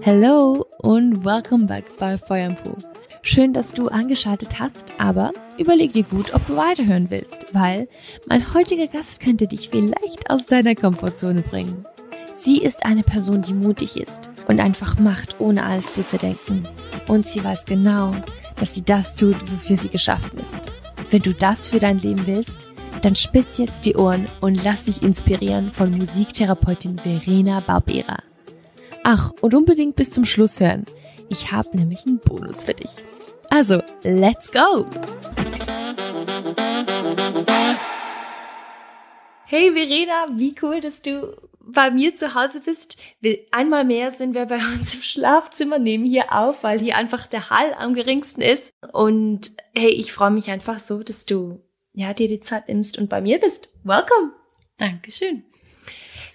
Hello und welcome back bei Feuerpo. Schön, dass du angeschaltet hast, aber überleg dir gut, ob du weiterhören willst, weil mein heutiger Gast könnte dich vielleicht aus deiner Komfortzone bringen. Sie ist eine Person, die mutig ist und einfach macht, ohne alles zu zerdenken. Und sie weiß genau, dass sie das tut, wofür sie geschaffen ist. Wenn du das für dein Leben willst, dann spitz jetzt die Ohren und lass dich inspirieren von Musiktherapeutin Verena Barbera. Ach, und unbedingt bis zum Schluss hören. Ich habe nämlich einen Bonus für dich. Also, let's go! Hey Verena, wie cool, dass du bei mir zu Hause bist. Einmal mehr sind wir bei uns im Schlafzimmer, nehmen hier auf, weil hier einfach der Hall am geringsten ist. Und hey, ich freue mich einfach so, dass du ja dir die Zeit nimmst und bei mir bist. Welcome. Dankeschön.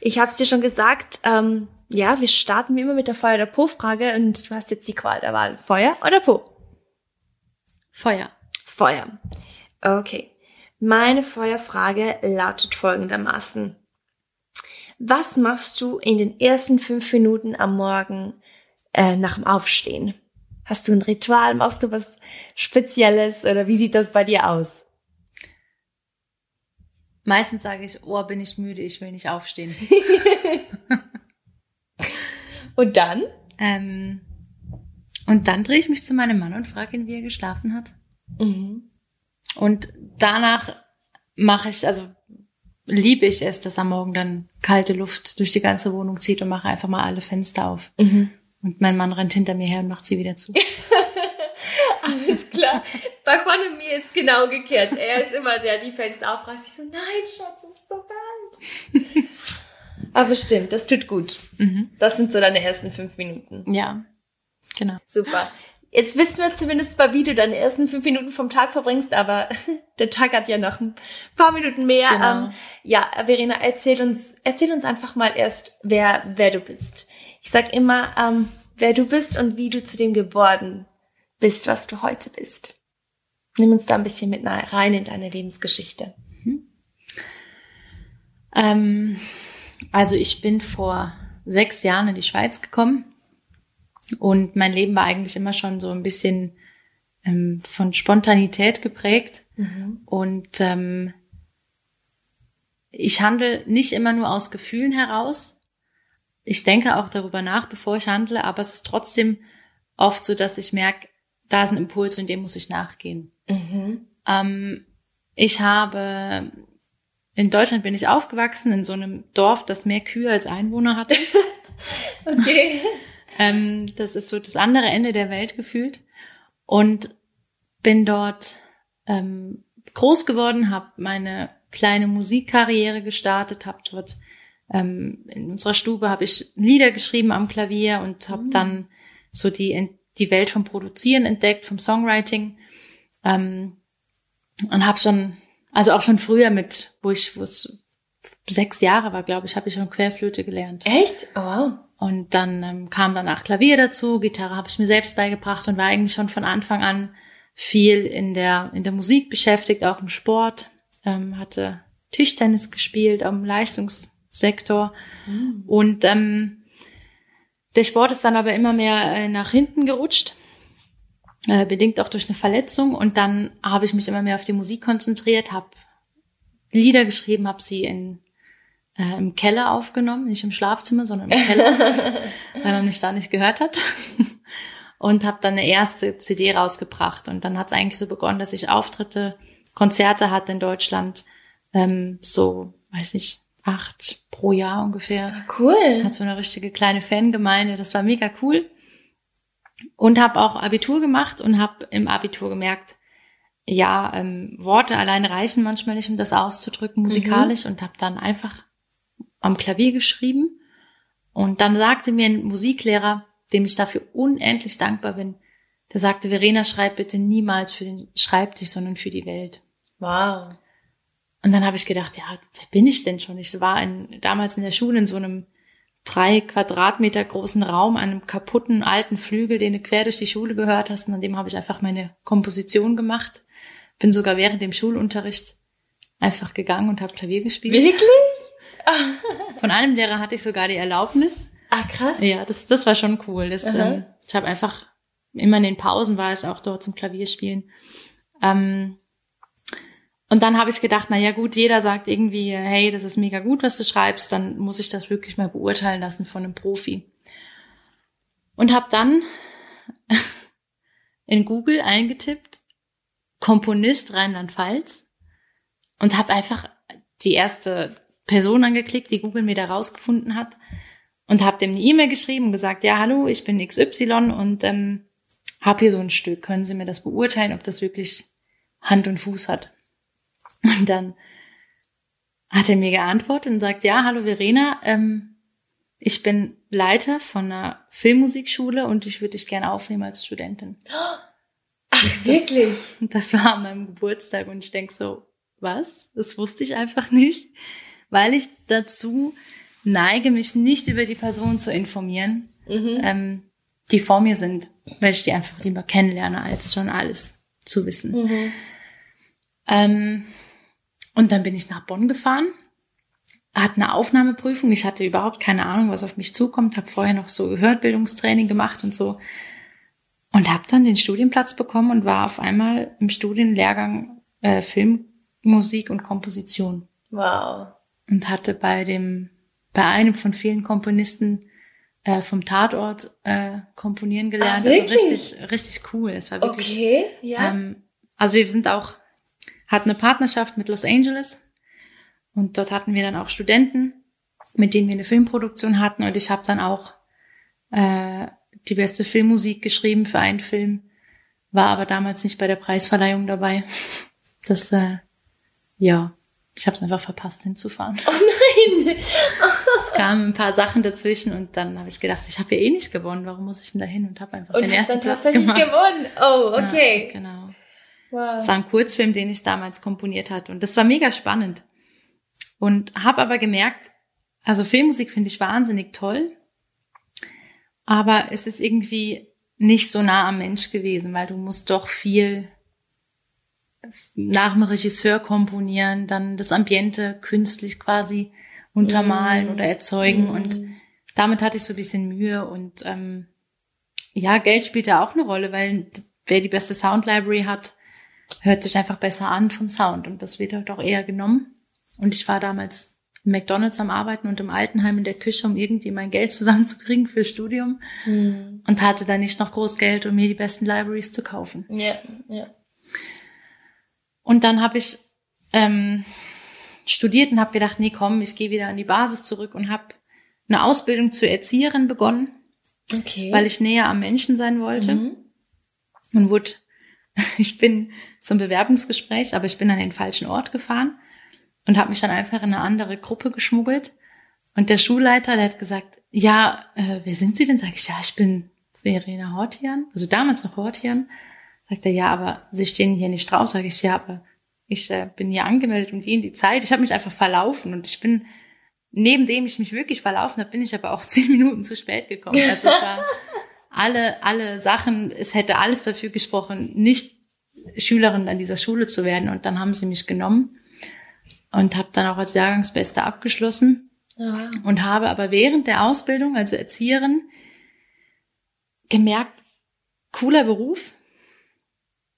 Ich habe es dir schon gesagt, ähm, ja, wir starten wie immer mit der Feuer- oder Po-Frage und du hast jetzt die Qual der Wahl. Feuer oder Po? Feuer. Feuer. Okay. Meine Feuerfrage lautet folgendermaßen. Was machst du in den ersten fünf Minuten am Morgen äh, nach dem Aufstehen? Hast du ein Ritual? Machst du was Spezielles oder wie sieht das bei dir aus? Meistens sage ich, oh, bin ich müde, ich will nicht aufstehen. und dann? Ähm, und dann drehe ich mich zu meinem Mann und frage ihn, wie er geschlafen hat. Mhm. Und danach mache ich, also liebe ich es, dass am Morgen dann kalte Luft durch die ganze Wohnung zieht und mache einfach mal alle Fenster auf. Mhm. Und mein Mann rennt hinter mir her und macht sie wieder zu. Alles klar. Bei Juan und mir ist genau gekehrt. Er ist immer der, die Fenster aufreißt. Ich so, nein, Schatz, es ist so kalt. Aber stimmt, das tut gut. Mhm. Das sind so deine ersten fünf Minuten. Ja, genau. Super. Jetzt wissen wir zumindest mal, wie du deine ersten fünf Minuten vom Tag verbringst, aber der Tag hat ja noch ein paar Minuten mehr. Genau. Ähm, ja, Verena, erzähl uns, erzähl uns einfach mal erst, wer, wer du bist. Ich sag immer, ähm, wer du bist und wie du zu dem geworden bist, was du heute bist. Nimm uns da ein bisschen mit rein in deine Lebensgeschichte. Mhm. Ähm, also ich bin vor sechs Jahren in die Schweiz gekommen und mein Leben war eigentlich immer schon so ein bisschen ähm, von Spontanität geprägt. Mhm. Und ähm, ich handle nicht immer nur aus Gefühlen heraus. Ich denke auch darüber nach, bevor ich handle, aber es ist trotzdem oft so, dass ich merke, da ist ein Impuls und dem muss ich nachgehen. Mhm. Ähm, ich habe in Deutschland bin ich aufgewachsen in so einem Dorf, das mehr Kühe als Einwohner hatte. okay. Ähm, das ist so das andere Ende der Welt gefühlt. Und bin dort ähm, groß geworden, habe meine kleine Musikkarriere gestartet, habe dort ähm, in unserer Stube habe ich Lieder geschrieben am Klavier und habe mhm. dann so die die Welt vom Produzieren entdeckt, vom Songwriting ähm, und habe schon also auch schon früher mit, wo ich wo es sechs Jahre war, glaube ich, habe ich schon Querflöte gelernt. Echt? Oh, wow. Und dann ähm, kam danach Klavier dazu, Gitarre habe ich mir selbst beigebracht und war eigentlich schon von Anfang an viel in der, in der Musik beschäftigt, auch im Sport. Ähm, hatte Tischtennis gespielt am Leistungssektor. Mhm. Und ähm, der Sport ist dann aber immer mehr äh, nach hinten gerutscht, äh, bedingt auch durch eine Verletzung. Und dann habe ich mich immer mehr auf die Musik konzentriert, habe Lieder geschrieben, habe sie in äh, im Keller aufgenommen, nicht im Schlafzimmer, sondern im Keller, weil man mich da nicht gehört hat. und habe dann eine erste CD rausgebracht. Und dann hat es eigentlich so begonnen, dass ich Auftritte, Konzerte hatte in Deutschland, ähm, so, weiß ich, acht pro Jahr ungefähr. Cool. Hat so eine richtige kleine Fangemeinde. Das war mega cool. Und habe auch Abitur gemacht und habe im Abitur gemerkt, ja, ähm, Worte alleine reichen manchmal nicht, um das auszudrücken musikalisch mhm. und habe dann einfach am Klavier geschrieben. Und dann sagte mir ein Musiklehrer, dem ich dafür unendlich dankbar bin, der sagte, Verena, schreib bitte niemals für den Schreibtisch, sondern für die Welt. Wow. Und dann habe ich gedacht, ja, wer bin ich denn schon? Ich war in, damals in der Schule in so einem drei Quadratmeter großen Raum, einem kaputten alten Flügel, den du quer durch die Schule gehört hast. Und an dem habe ich einfach meine Komposition gemacht. Bin sogar während dem Schulunterricht einfach gegangen und habe Klavier gespielt. Wirklich? Von einem Lehrer hatte ich sogar die Erlaubnis. Ah, krass. Ja, das, das war schon cool. Das, ähm, ich habe einfach, immer in den Pausen war ich auch dort zum Klavierspielen. Ähm, und dann habe ich gedacht, na ja gut, jeder sagt irgendwie, hey, das ist mega gut, was du schreibst, dann muss ich das wirklich mal beurteilen lassen von einem Profi. Und habe dann in Google eingetippt, Komponist Rheinland-Pfalz und habe einfach die erste Person angeklickt, die Google mir da rausgefunden hat und habe dem eine E-Mail geschrieben und gesagt, ja, hallo, ich bin XY und ähm, habe hier so ein Stück. Können Sie mir das beurteilen, ob das wirklich Hand und Fuß hat? Und dann hat er mir geantwortet und sagt, ja, hallo Verena, ähm, ich bin Leiter von einer Filmmusikschule und ich würde dich gerne aufnehmen als Studentin. Ach, wirklich? Das, das war an meinem Geburtstag und ich denk so, was? Das wusste ich einfach nicht, weil ich dazu neige, mich nicht über die Personen zu informieren, mhm. ähm, die vor mir sind, weil ich die einfach lieber kennenlerne, als schon alles zu wissen. Mhm. Ähm, und dann bin ich nach Bonn gefahren, hatte eine Aufnahmeprüfung. Ich hatte überhaupt keine Ahnung, was auf mich zukommt, habe vorher noch so Gehörtbildungstraining gemacht und so. Und habe dann den Studienplatz bekommen und war auf einmal im Studienlehrgang äh, Film, Musik und Komposition. Wow. Und hatte bei dem, bei einem von vielen Komponisten äh, vom Tatort äh, komponieren gelernt. Ach, also richtig, richtig cool. Es war wirklich. Okay, ja. Ähm, also wir sind auch, hatten eine Partnerschaft mit Los Angeles und dort hatten wir dann auch Studenten, mit denen wir eine Filmproduktion hatten und ich habe dann auch äh, die beste Filmmusik geschrieben für einen Film, war aber damals nicht bei der Preisverleihung dabei. Das, äh, ja, ich habe es einfach verpasst hinzufahren. Oh nein! es kamen ein paar Sachen dazwischen und dann habe ich gedacht, ich habe ja eh nicht gewonnen, warum muss ich denn da hin und habe einfach und den ersten dann Platz tatsächlich gemacht. gewonnen. Oh, okay. Ja, genau. Wow. Es war ein Kurzfilm, den ich damals komponiert hatte und das war mega spannend. Und habe aber gemerkt, also Filmmusik finde ich wahnsinnig toll, aber es ist irgendwie nicht so nah am Mensch gewesen, weil du musst doch viel nach dem Regisseur komponieren, dann das Ambiente künstlich quasi untermalen mm. oder erzeugen. Mm. Und damit hatte ich so ein bisschen Mühe. Und ähm, ja, Geld spielt da auch eine Rolle, weil wer die beste Sound Library hat, hört sich einfach besser an vom Sound. Und das wird halt auch eher genommen. Und ich war damals im McDonalds am Arbeiten und im Altenheim in der Küche, um irgendwie mein Geld zusammenzukriegen fürs Studium. Mm. Und hatte da nicht noch groß Geld, um mir die besten Libraries zu kaufen. Ja, ja. Und dann habe ich ähm, studiert und habe gedacht, nee, komm, ich gehe wieder an die Basis zurück und habe eine Ausbildung zur Erzieherin begonnen, okay. weil ich näher am Menschen sein wollte. Mhm. Und wurde, ich bin zum Bewerbungsgespräch, aber ich bin an den falschen Ort gefahren und habe mich dann einfach in eine andere Gruppe geschmuggelt. Und der Schulleiter, der hat gesagt, ja, äh, wer sind Sie denn? Sag ich, ja, ich bin Verena Hortian, also damals noch Hortian. Sagt er, ja, aber Sie stehen hier nicht drauf. Sag ich, ja, aber ich äh, bin hier angemeldet und die in die Zeit. Ich habe mich einfach verlaufen und ich bin, neben dem ich mich wirklich verlaufen habe, bin ich aber auch zehn Minuten zu spät gekommen. Also es war alle, alle Sachen, es hätte alles dafür gesprochen, nicht Schülerin an dieser Schule zu werden. Und dann haben sie mich genommen und habe dann auch als Jahrgangsbeste abgeschlossen. Ja. Und habe aber während der Ausbildung als Erzieherin gemerkt, cooler Beruf,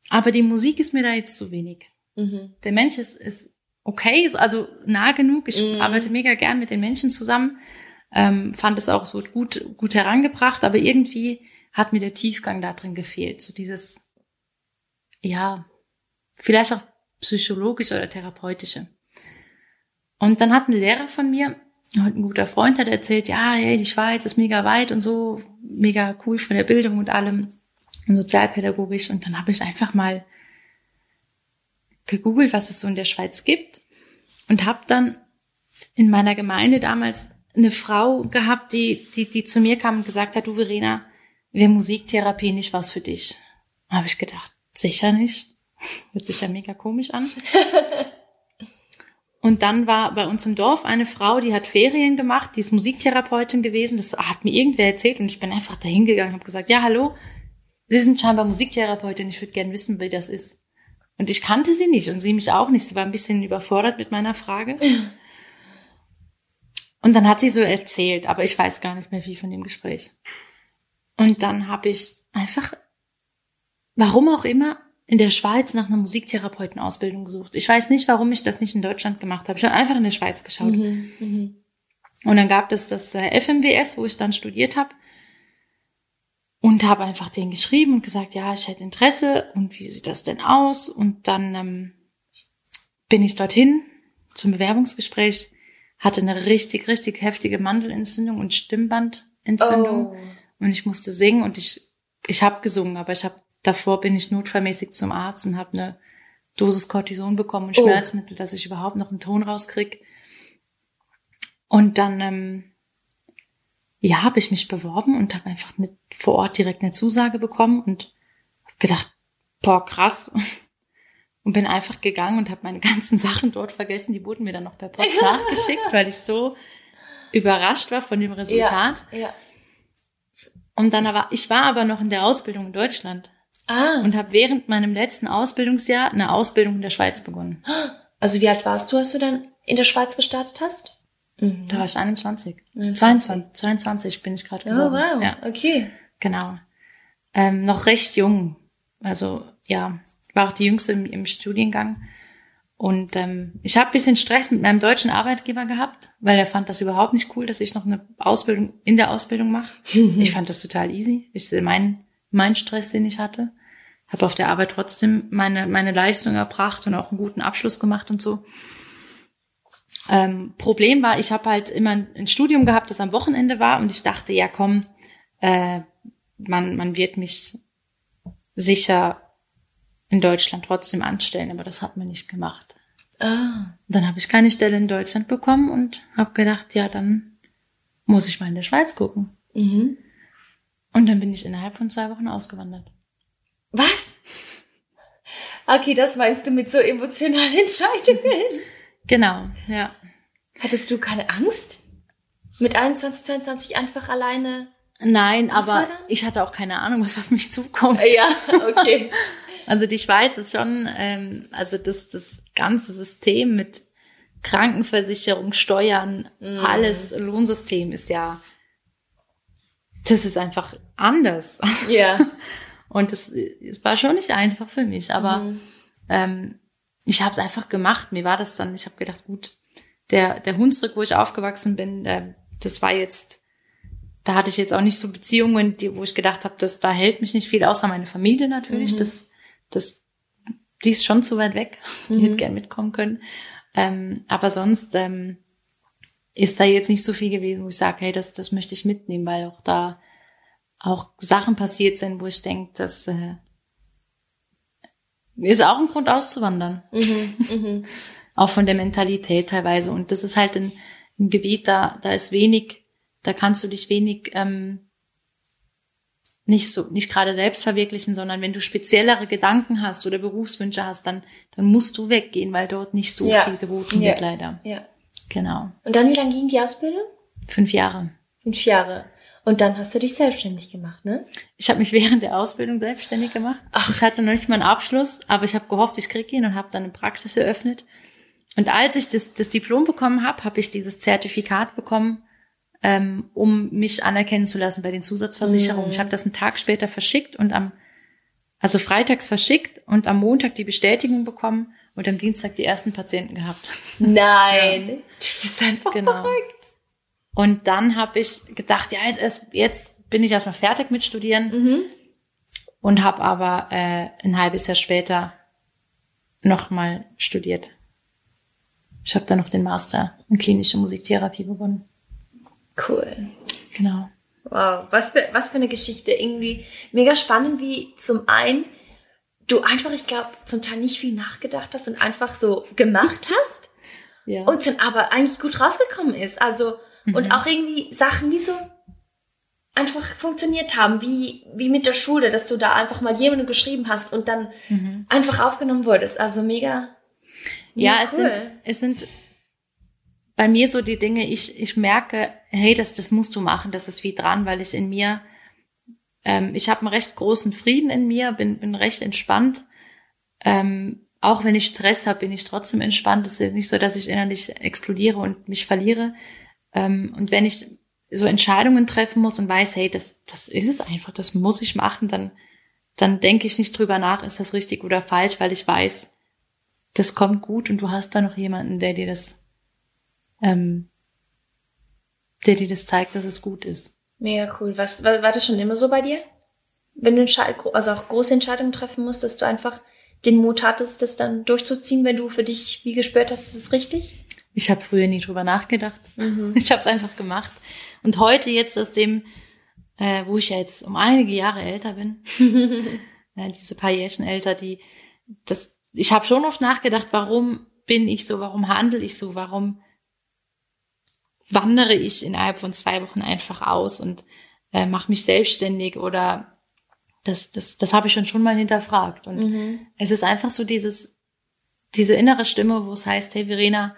aber die Musik ist mir da jetzt zu wenig. Mhm. Der Mensch ist, ist okay, ist also nah genug. Ich Mhm. arbeite mega gern mit den Menschen zusammen. Ähm, fand es auch, es wurde gut, gut herangebracht, aber irgendwie hat mir der Tiefgang da drin gefehlt. So dieses, ja, vielleicht auch psychologisch oder therapeutische. Und dann hat ein Lehrer von mir, halt ein guter Freund, hat erzählt, ja, hey, die Schweiz ist mega weit und so, mega cool von der Bildung und allem und sozialpädagogisch. Und dann habe ich einfach mal gegoogelt, was es so in der Schweiz gibt und habe dann in meiner Gemeinde damals eine Frau gehabt, die, die, die zu mir kam und gesagt hat, du Verena, wäre Musiktherapie nicht was für dich? Habe ich gedacht, sicher nicht. Hört sich ja mega komisch an. Und dann war bei uns im Dorf eine Frau, die hat Ferien gemacht, die ist Musiktherapeutin gewesen. Das hat mir irgendwer erzählt und ich bin einfach dahin gegangen und habe gesagt, ja, hallo, Sie sind scheinbar Musiktherapeutin, ich würde gerne wissen, wie das ist. Und ich kannte sie nicht und sie mich auch nicht. Sie war ein bisschen überfordert mit meiner Frage. Und dann hat sie so erzählt, aber ich weiß gar nicht mehr viel von dem Gespräch. Und dann habe ich einfach, warum auch immer, in der Schweiz nach einer Musiktherapeutenausbildung gesucht. Ich weiß nicht, warum ich das nicht in Deutschland gemacht habe. Ich habe einfach in der Schweiz geschaut. Mhm. Mhm. Und dann gab es das äh, FMWS, wo ich dann studiert habe. Und habe einfach denen geschrieben und gesagt, ja, ich hätte Interesse und wie sieht das denn aus? Und dann ähm, bin ich dorthin zum Bewerbungsgespräch, hatte eine richtig, richtig heftige Mandelentzündung und Stimmbandentzündung. Oh. Und ich musste singen und ich, ich habe gesungen, aber ich habe davor bin ich notfallmäßig zum Arzt und habe eine Dosis Cortison bekommen und Oh. Schmerzmittel, dass ich überhaupt noch einen Ton rauskrieg. Und dann ähm, ja, habe ich mich beworben und habe einfach eine, vor Ort direkt eine Zusage bekommen und hab gedacht, boah, krass. Und bin einfach gegangen und habe meine ganzen Sachen dort vergessen. Die wurden mir dann noch per Post nachgeschickt, weil ich so überrascht war von dem Resultat. Ja. Und dann aber, ich war aber noch in der Ausbildung in Deutschland Ah, und habe während meinem letzten Ausbildungsjahr eine Ausbildung in der Schweiz begonnen. also wie alt warst du, als du dann in der Schweiz gestartet hast? Mhm. Da war ich 21. 21. 22, 22 bin ich gerade Oh, geworden. wow. Ja, Okay. genau. Ähm, noch recht jung. Also ja, war auch die jüngste im, im Studiengang. Und ähm, ich habe bisschen Stress mit meinem deutschen Arbeitgeber gehabt, weil er fand das überhaupt nicht cool, dass ich noch eine Ausbildung in der Ausbildung mache. Ich fand das total easy. Ich sehe mein, mein Stress, den ich hatte. Habe auf der Arbeit trotzdem meine, meine Leistung erbracht und auch einen guten Abschluss gemacht und so. Ähm, Problem war, ich habe halt immer ein Studium gehabt, das am Wochenende war und ich dachte, ja komm, äh, man, man wird mich sicher in Deutschland trotzdem anstellen, aber das hat man nicht gemacht. Ah. Dann habe ich keine Stelle in Deutschland bekommen und habe gedacht, ja, dann muss ich mal in der Schweiz gucken. Mhm. Und dann bin ich innerhalb von zwei Wochen ausgewandert. Was? Okay, das meinst du mit so emotionalen Entscheidungen. Genau, ja. Hattest du keine Angst? Mit 21, 22 einfach alleine? Nein, Was aber ich hatte auch keine Ahnung, was auf mich zukommt. Ja, okay. Also die Schweiz ist schon, ähm, also das, das ganze System mit Krankenversicherung, Steuern, Mhm. alles Lohnsystem ist ja, das ist einfach anders. Ja. Und es, es war schon nicht einfach für mich, aber Mhm. ähm, ich habe es einfach gemacht. Mir war das dann, ich habe gedacht, gut, der, der Hunsrück, wo ich aufgewachsen bin, äh, das war jetzt, da hatte ich jetzt auch nicht so Beziehungen, die, wo ich gedacht habe, dass da hält mich nicht viel, außer meine Familie natürlich. Mhm. Das, das, die ist schon zu weit weg. Die Mhm. hätte gern mitkommen können. Ähm, aber sonst ähm, ist da jetzt nicht so viel gewesen, wo ich sage, hey, das, das möchte ich mitnehmen, weil auch da auch Sachen passiert sind, wo ich denke, das äh, ist auch ein Grund auszuwandern. Mhm. Mhm. Auch von der Mentalität teilweise. Und das ist halt ein, ein Gebiet, da, da ist wenig, da kannst du dich wenig ähm, nicht so, nicht gerade selbst verwirklichen, sondern wenn du speziellere Gedanken hast oder Berufswünsche hast, dann, dann musst du weggehen, weil dort nicht so Ja. viel geboten Ja. wird, leider. Ja. Genau. Und dann, wie lange ging die Ausbildung? Fünf Jahre. Fünf Jahre. Und dann hast du dich selbstständig gemacht, ne? Ich habe mich während der Ausbildung selbstständig gemacht. Ach. Ich hatte noch nicht mal einen Abschluss, aber ich habe gehofft, ich kriege ihn und habe dann eine Praxis eröffnet. Und als ich das, das Diplom bekommen habe, habe ich dieses Zertifikat bekommen, ähm, um mich anerkennen zu lassen bei den Zusatzversicherungen. Mhm. Ich habe das einen Tag später verschickt und am, also freitags verschickt und am Montag die Bestätigung bekommen und am Dienstag die ersten Patienten gehabt. Nein. Du bist einfach Genau. verrückt. Und dann habe ich gedacht, ja, jetzt, jetzt bin ich erstmal fertig mit Studieren. Mhm. und habe aber äh, ein halbes Jahr später nochmal studiert. Ich habe dann noch den Master in klinische Musiktherapie begonnen. Cool. Genau. Wow, was für, was für eine Geschichte. Irgendwie mega spannend, wie zum einen du einfach, ich glaube, zum Teil nicht viel nachgedacht hast und einfach so gemacht hast Ja. und dann aber eigentlich gut rausgekommen ist. Also, und Mhm. auch irgendwie Sachen wie so einfach funktioniert haben, wie, wie mit der Schule, dass du da einfach mal jemandem geschrieben hast und dann mhm. einfach aufgenommen wurdest. Also mega. ja, mega es sind es sind bei mir so die Dinge. Ich ich merke, hey, das das musst du machen. Das ist wie dran, weil ich in mir ähm, ich habe einen recht großen Frieden in mir, bin bin recht entspannt. Ähm, auch wenn ich Stress habe, bin ich trotzdem entspannt. Es ist nicht so, dass ich innerlich explodiere und mich verliere. Ähm, und wenn ich so Entscheidungen treffen muss und weiß, hey, das, das ist es einfach, das muss ich machen, dann, dann denke ich nicht drüber nach, ist das richtig oder falsch, weil ich weiß, das kommt gut und du hast da noch jemanden, der dir das, ähm, der dir das zeigt, dass es gut ist. Mega cool. Was, war, war das schon immer so bei dir? Wenn du also auch große Entscheidungen treffen musst, dass du einfach den Mut hattest, das dann durchzuziehen, wenn du für dich wie gespürt hast, ist es richtig? Ich habe früher nie drüber nachgedacht. Mhm. Ich habe es einfach gemacht. Und heute jetzt aus dem, äh, wo ich ja jetzt um einige Jahre älter bin, äh, diese paar Jährchen älter, die, das, ich habe schon oft nachgedacht, warum bin ich so, warum handle ich so, warum wandere ich innerhalb von zwei Wochen einfach aus und äh, mache mich selbstständig oder das, das, das habe ich schon schon mal hinterfragt. Und mhm. es ist einfach so dieses, diese innere Stimme, wo es heißt, hey Verena,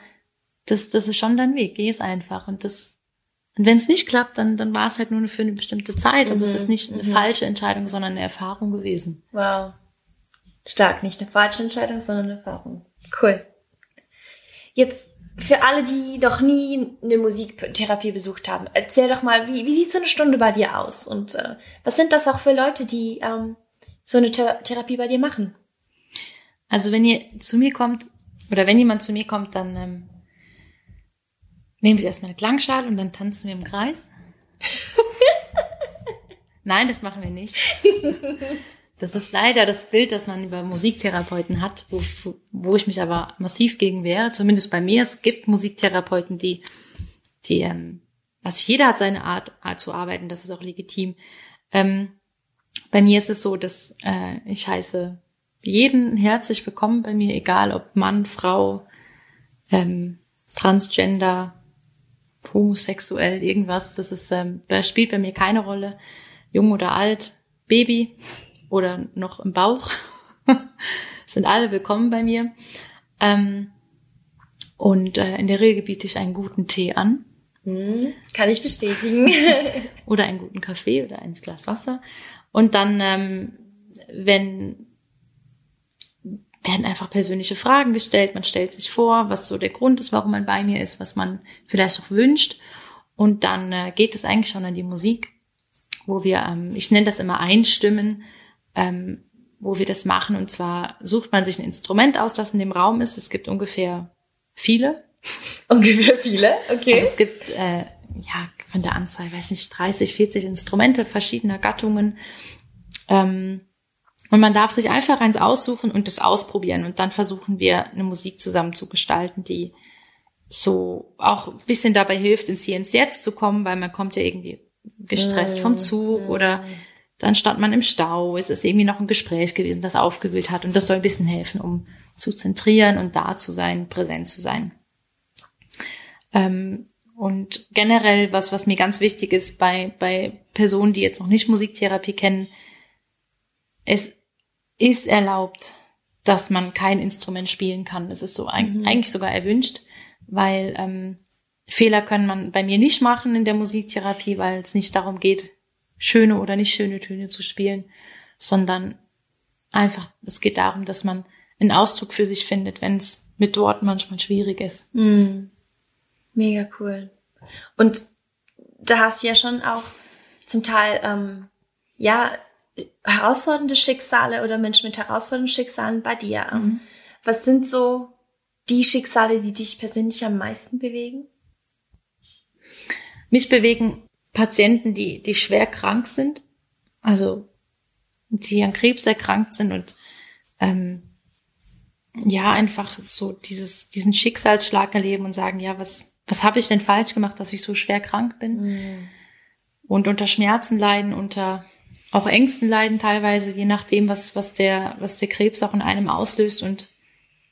das, das ist schon dein Weg, geh es einfach. Und das, und wenn es nicht klappt, dann, dann war es halt nur für eine bestimmte Zeit. Mhm. Aber es ist nicht eine mhm. falsche Entscheidung, sondern eine Erfahrung gewesen. Wow. Stark, nicht eine falsche Entscheidung, sondern eine Erfahrung. Cool. Jetzt für alle, die noch nie eine Musiktherapie besucht haben, erzähl doch mal, wie, wie sieht so eine Stunde bei dir aus? Und äh, was sind das auch für Leute, die ähm, so eine Th Therapie bei dir machen? Also wenn ihr zu mir kommt, oder wenn jemand zu mir kommt, dann ähm, nehme ich erstmal eine Klangschale und dann tanzen wir im Kreis. Nein, das machen wir nicht. Das ist leider das Bild, das man über Musiktherapeuten hat, wo, wo ich mich aber massiv gegen wehre. Zumindest bei mir. Es gibt Musiktherapeuten, die, die, ähm, also jeder hat seine Art, Art zu arbeiten, das ist auch legitim. Ähm, bei mir ist es so, dass äh, ich heiße jeden herzlich willkommen bei mir, egal ob Mann, Frau, ähm, Transgender, homosexuell, irgendwas. Das ist, ähm, das spielt bei mir keine Rolle. Jung oder alt, Baby, oder noch im Bauch, sind alle willkommen bei mir. Ähm, und äh, in der Regel biete ich einen guten Tee an. Mhm, kann ich bestätigen. oder einen guten Kaffee oder ein Glas Wasser. Und dann, ähm, wenn werden einfach persönliche Fragen gestellt. Man stellt sich vor, was so der Grund ist, warum man bei mir ist, was man vielleicht auch wünscht. Und dann äh, geht es eigentlich schon an die Musik, wo wir, ähm, ich nenne das immer Einstimmen, ähm, wo wir das machen. Und zwar sucht man sich ein Instrument aus, das in dem Raum ist. Es gibt ungefähr viele. Ungefähr viele, okay. Also es gibt, äh, ja, von der Anzahl, weiß nicht, 30, 40 Instrumente verschiedener Gattungen. Ähm, und man darf sich einfach eins aussuchen und das ausprobieren. Und dann versuchen wir, eine Musik zusammen zu gestalten, die so auch ein bisschen dabei hilft, ins Hier ins Jetzt zu kommen, weil man kommt ja irgendwie gestresst vom Zug oder dann stand man im Stau, es ist irgendwie noch ein Gespräch gewesen, das aufgewühlt hat und das soll ein bisschen helfen, um zu zentrieren und da zu sein, präsent zu sein. Ähm, und generell, was, was mir ganz wichtig ist bei, bei Personen, die jetzt noch nicht Musiktherapie kennen, es ist erlaubt, dass man kein Instrument spielen kann. Es ist so mhm. eigentlich sogar erwünscht, weil ähm, Fehler können man bei mir nicht machen in der Musiktherapie, weil es nicht darum geht, schöne oder nicht schöne Töne zu spielen, sondern einfach, es geht darum, dass man einen Ausdruck für sich findet, wenn es mit Worten manchmal schwierig ist. Mm. Mega cool. Und da hast du ja schon auch zum Teil, ähm, ja, herausfordernde Schicksale oder Menschen mit herausfordernden Schicksalen bei dir. Mhm. Was sind so die Schicksale, die dich persönlich am meisten bewegen? Mich bewegen Patienten, die, die schwer krank sind, also die an Krebs erkrankt sind und ähm, ja, einfach so dieses, diesen Schicksalsschlag erleben und sagen, ja, was, was habe ich denn falsch gemacht, dass ich so schwer krank bin? Mhm. Und unter Schmerzen leiden, unter auch Ängsten leiden teilweise, je nachdem, was, was der, was der Krebs auch in einem auslöst und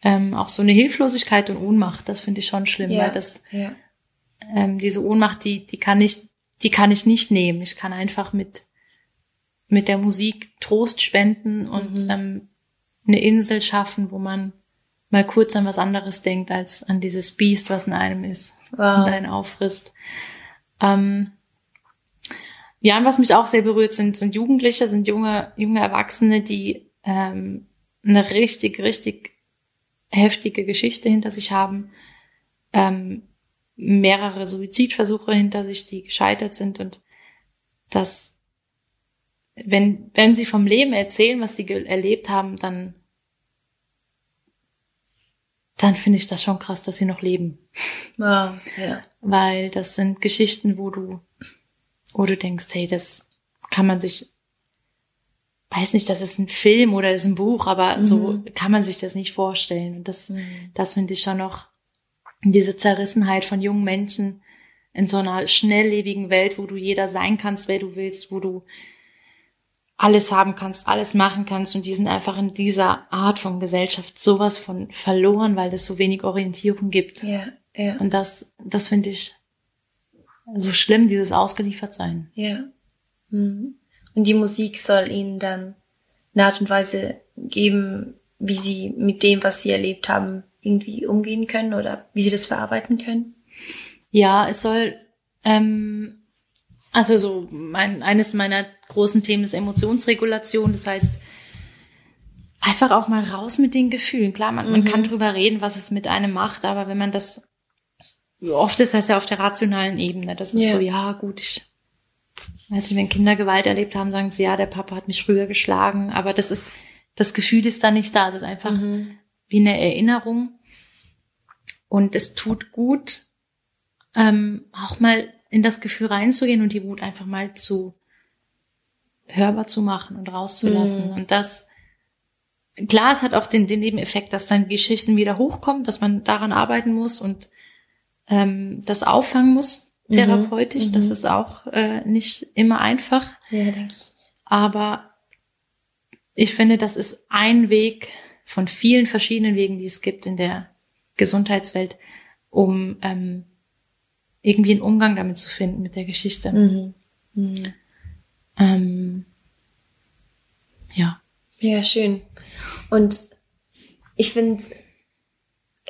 ähm, auch so eine Hilflosigkeit und Ohnmacht, das finde ich schon schlimm, ja, weil das, ja. ähm, diese Ohnmacht, die, die kann nicht die kann ich nicht nehmen. Ich kann einfach mit, mit der Musik Trost spenden und mhm. ähm, eine Insel schaffen, wo man mal kurz an was anderes denkt, als an dieses Biest, was in einem ist wow. und einen auffrisst. Ähm, ja, und was mich auch sehr berührt, sind, sind Jugendliche, sind junge, junge Erwachsene, die ähm, eine richtig, richtig heftige Geschichte hinter sich haben, ähm, mehrere Suizidversuche hinter sich, die gescheitert sind und dass wenn, wenn sie vom Leben erzählen, was sie erlebt haben, dann, dann finde ich das schon krass, dass sie noch leben. Wow, ja. Weil das sind Geschichten, wo du, wo du denkst, hey, das kann man sich, weiß nicht, das ist ein Film oder das ist ein Buch, aber mhm. so kann man sich das nicht vorstellen. Und das, mhm. das finde ich schon noch diese Zerrissenheit von jungen Menschen in so einer schnelllebigen Welt, wo du jeder sein kannst, wer du willst, wo du alles haben kannst, alles machen kannst und die sind einfach in dieser Art von Gesellschaft sowas von verloren, weil es so wenig Orientierung gibt. Ja, ja. Und das, das finde ich so schlimm, dieses Ausgeliefertsein. Ja. Mhm. Und die Musik soll ihnen dann eine Art und Weise geben, wie sie mit dem, was sie erlebt haben, irgendwie umgehen können oder wie sie das verarbeiten können? Ja, es soll, ähm, also so mein, eines meiner großen Themen ist Emotionsregulation. Das heißt, einfach auch mal raus mit den Gefühlen. Klar, man, mhm. man kann drüber reden, was es mit einem macht, aber wenn man das, oft ist das ja auf der rationalen Ebene. Das ist yeah. so, ja, gut, ich weiß nicht, wenn Kinder Gewalt erlebt haben, sagen sie, ja, der Papa hat mich früher geschlagen, aber das ist, das Gefühl ist da nicht da. Das ist einfach mhm. wie eine Erinnerung. Und es tut gut, ähm, auch mal in das Gefühl reinzugehen und die Wut einfach mal zu hörbar zu machen und rauszulassen. Mhm. Und das, klar, es hat auch den, den Nebeneffekt, dass dann Geschichten wieder hochkommen, dass man daran arbeiten muss und ähm, das auffangen muss, mhm. therapeutisch. Mhm. Das ist auch äh, nicht immer einfach. Ja, denke ich. Aber ich finde, das ist ein Weg von vielen verschiedenen Wegen, die es gibt in der Gesundheitswelt, um ähm, irgendwie einen Umgang damit zu finden mit der Geschichte. Mhm. Mhm. Ähm, ja. Ja, schön. Und ich finde,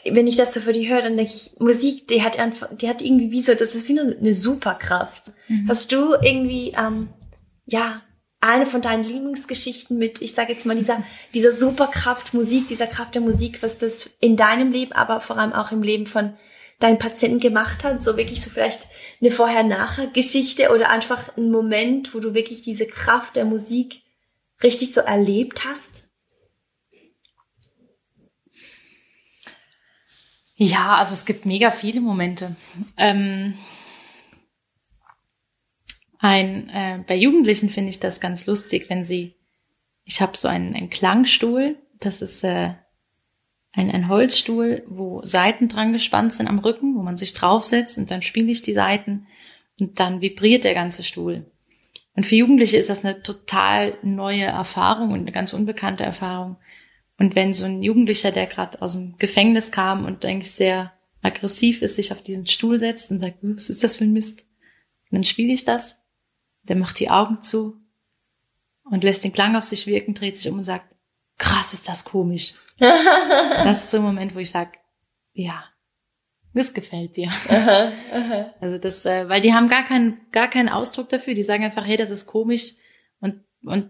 wenn ich das so für die höre, dann denke ich, Musik, die hat einfach, die hat irgendwie wie so, das ist wie eine Superkraft. Mhm. Hast du irgendwie, ähm, ja, eine von deinen Lieblingsgeschichten mit, ich sage jetzt mal, dieser, dieser Superkraft Musik, dieser Kraft der Musik, was das in deinem Leben, aber vor allem auch im Leben von deinen Patienten gemacht hat? So wirklich so vielleicht eine Vorher-Nachher-Geschichte oder einfach ein Moment, wo du wirklich diese Kraft der Musik richtig so erlebt hast? Ja, also es gibt mega viele Momente. Ähm, ein, äh, bei Jugendlichen finde ich das ganz lustig, wenn sie, ich habe so einen, einen Klangstuhl, das ist äh, ein, ein Holzstuhl, wo Seiten dran gespannt sind am Rücken, wo man sich draufsetzt und dann spiele ich die Seiten und dann vibriert der ganze Stuhl. Und für Jugendliche ist das eine total neue Erfahrung und eine ganz unbekannte Erfahrung. Und wenn so ein Jugendlicher, der gerade aus dem Gefängnis kam und eigentlich sehr aggressiv ist, sich auf diesen Stuhl setzt und sagt, was ist das für ein Mist? Und dann spiele ich das, der macht die Augen zu und lässt den Klang auf sich wirken, dreht sich um und sagt, krass ist das komisch. das ist so ein Moment, wo ich sage, ja, das gefällt dir. Aha, aha. Also das, äh, weil die haben gar keinen, gar keinen Ausdruck dafür. Die sagen einfach, hey, das ist komisch und, und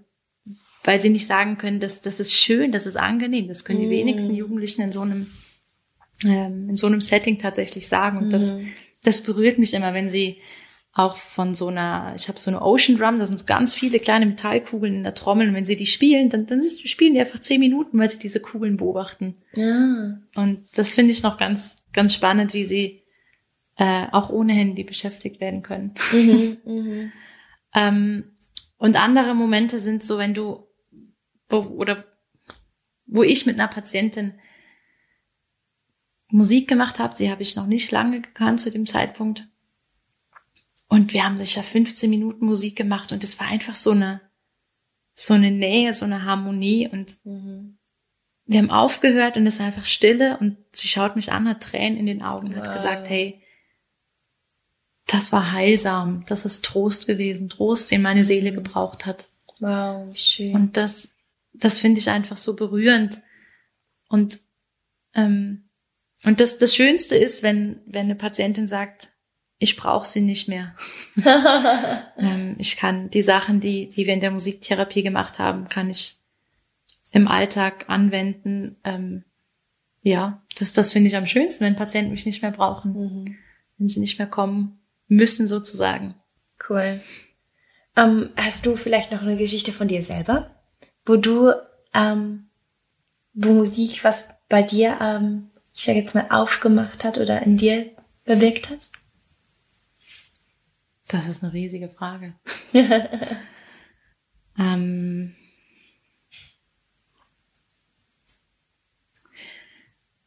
weil sie nicht sagen können, dass das ist schön, das ist angenehm. Das können die mm. wenigsten Jugendlichen in so einem, ähm, in so einem Setting tatsächlich sagen. Und mm. das, das berührt mich immer, wenn sie auch von so einer, ich habe so eine Ocean Drum, da sind so ganz viele kleine Metallkugeln in der Trommel und wenn sie die spielen, dann, dann spielen die einfach zehn Minuten, weil sie diese Kugeln beobachten. Ja. Und das finde ich noch ganz, ganz spannend, wie sie äh, auch ohne Handy beschäftigt werden können. Mhm, mhm. ähm, und andere Momente sind so, wenn du, wo, oder wo ich mit einer Patientin Musik gemacht habe, sie habe ich noch nicht lange gekannt zu dem Zeitpunkt und wir haben sicher 15 Minuten Musik gemacht und es war einfach so eine, so eine Nähe, so eine Harmonie und mhm. wir haben aufgehört und es war einfach Stille und sie schaut mich an, hat Tränen in den Augen und wow. hat gesagt, hey, das war heilsam, das ist Trost gewesen, Trost, den meine Seele mhm. gebraucht hat. Wow, schön. Und das, das finde ich einfach so berührend. Und, ähm, und das, das Schönste ist, wenn, wenn eine Patientin sagt, ich brauche sie nicht mehr. ähm, ich kann die Sachen, die, die wir in der Musiktherapie gemacht haben, kann ich im Alltag anwenden. Ähm, ja, das, das finde ich am schönsten, wenn Patienten mich nicht mehr brauchen. Mhm. wenn sie nicht mehr kommen müssen sozusagen. Cool. Ähm, hast du vielleicht noch eine Geschichte von dir selber, wo du, ähm, wo Musik was bei dir, ähm, ich sage jetzt mal, aufgemacht hat oder in dir bewirkt hat? Das ist eine riesige Frage. ähm,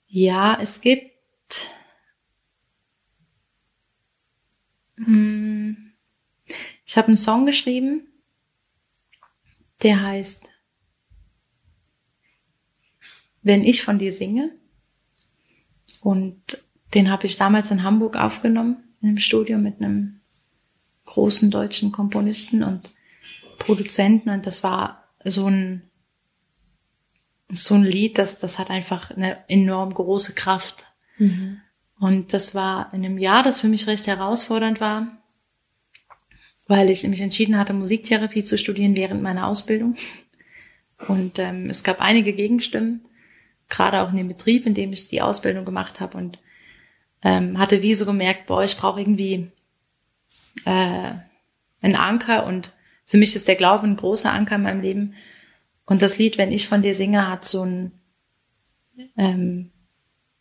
ja, es gibt hm, ich habe einen Song geschrieben, der heißt Wenn ich von dir singe. Und den habe ich damals in Hamburg aufgenommen, in einem Studio mit einem großen deutschen Komponisten und Produzenten. Und das war so ein, so ein Lied, das, das hat einfach eine enorm große Kraft. Mhm. Und das war in einem Jahr, das für mich recht herausfordernd war, weil ich mich entschieden hatte, Musiktherapie zu studieren während meiner Ausbildung. Und ähm, es gab einige Gegenstimmen, gerade auch in dem Betrieb, in dem ich die Ausbildung gemacht habe und ähm, hatte wie so gemerkt, boah, ich brauche irgendwie äh, einen Anker und für mich ist der Glaube ein großer Anker in meinem Leben. Und das Lied, wenn ich von dir singe, hat so ein ähm,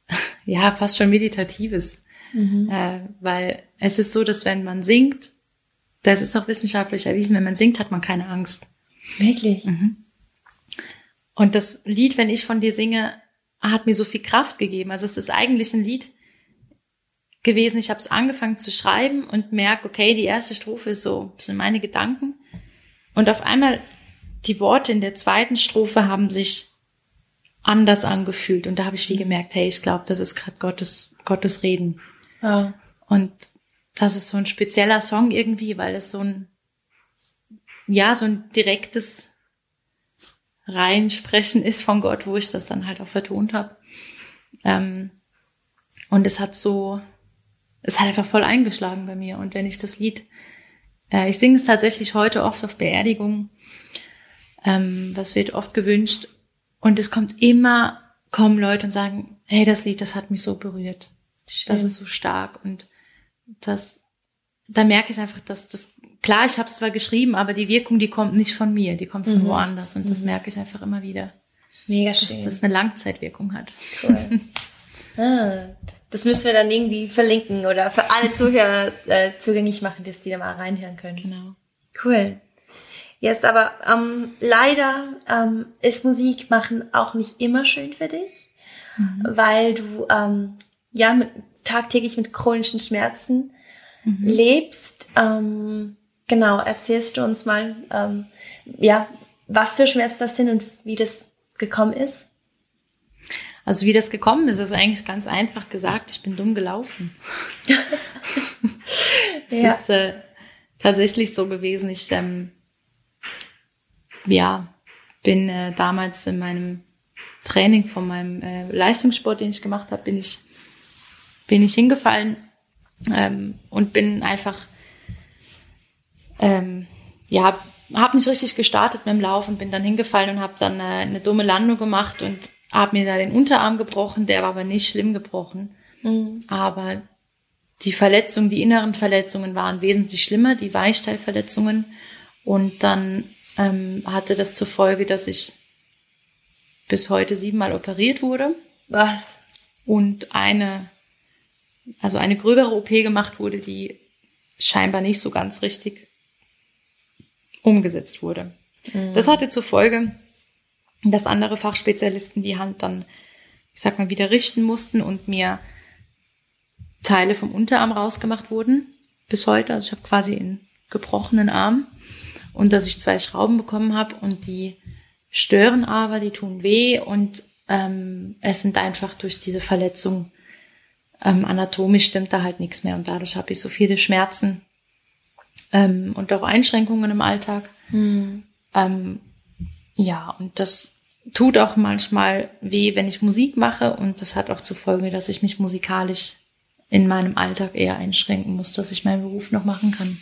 ja fast schon meditatives, mhm. äh, weil es ist so, dass wenn man singt, das ist auch wissenschaftlich erwiesen, wenn man singt, hat man keine Angst. Wirklich? Mhm. Und das Lied, wenn ich von dir singe, hat mir so viel Kraft gegeben. Also es ist eigentlich ein Lied gewesen. Ich habe es angefangen zu schreiben und merke, okay, die erste Strophe ist so, sind meine Gedanken. Und auf einmal die Worte in der zweiten Strophe haben sich anders angefühlt. Und da habe ich wie gemerkt, hey, ich glaube, das ist gerade Gottes, Gottes Reden. Ja. Und das ist so ein spezieller Song irgendwie, weil es so ein, ja, so ein direktes Reinsprechen ist von Gott, wo ich das dann halt auch vertont habe. Ähm, und es hat so, es hat einfach voll eingeschlagen bei mir. Und wenn ich das Lied, äh, ich singe es tatsächlich heute oft auf Beerdigungen, ähm, was wird oft gewünscht. Und es kommt immer, kommen Leute und sagen, hey, das Lied, das hat mich so berührt. Schön. Das ist so stark. Und das, da merke ich einfach, dass das klar, ich habe es zwar geschrieben, aber die Wirkung, die kommt nicht von mir, die kommt von mhm. woanders und das mhm. merke ich einfach immer wieder. Mega schön. Dass das eine Langzeitwirkung hat. Cool. ah, das müssen wir dann irgendwie verlinken oder für alle Zuhörer äh, zugänglich machen, dass die da mal reinhören können. Genau. Cool. Jetzt aber ähm, leider ähm, ist Musik machen auch nicht immer schön für dich, mhm. weil du ähm, ja mit, tagtäglich mit chronischen Schmerzen mhm. lebst. Ähm, genau, erzählst du uns mal, ähm, ja, was für Schmerzen das sind und wie das gekommen ist? Also wie das gekommen ist, ist eigentlich ganz einfach gesagt. Ich bin dumm gelaufen. es ja. ist äh, tatsächlich so gewesen. Ich ähm, ja bin äh, damals in meinem Training von meinem äh, Leistungssport, den ich gemacht habe, bin ich bin ich hingefallen ähm, und bin einfach, ähm, ja, habe nicht richtig gestartet mit dem Lauf und bin dann hingefallen und habe dann eine, eine, dumme Landung gemacht und habe mir da den Unterarm gebrochen, der war aber nicht schlimm gebrochen. Mhm. Aber die Verletzungen, die inneren Verletzungen waren wesentlich schlimmer, die Weichteilverletzungen. Und dann ähm, hatte das zur Folge, dass ich bis heute siebenmal operiert wurde. Was? Und eine also eine gröbere OP gemacht wurde, die scheinbar nicht so ganz richtig umgesetzt wurde. Mhm. Das hatte zur Folge, dass andere Fachspezialisten die Hand dann, ich sag mal, wieder richten mussten und mir Teile vom Unterarm rausgemacht wurden. Bis heute. Also ich habe quasi einen gebrochenen Arm und dass ich zwei Schrauben bekommen habe und die stören aber, die tun weh und ähm, es sind einfach durch diese Verletzung ähm, anatomisch stimmt da halt nichts mehr und dadurch habe ich so viele Schmerzen ähm, und auch Einschränkungen im Alltag. Mhm. Ähm, ja, und das tut auch manchmal weh, wenn ich Musik mache und das hat auch zur Folge, dass ich mich musikalisch in meinem Alltag eher einschränken muss, dass ich meinen Beruf noch machen kann.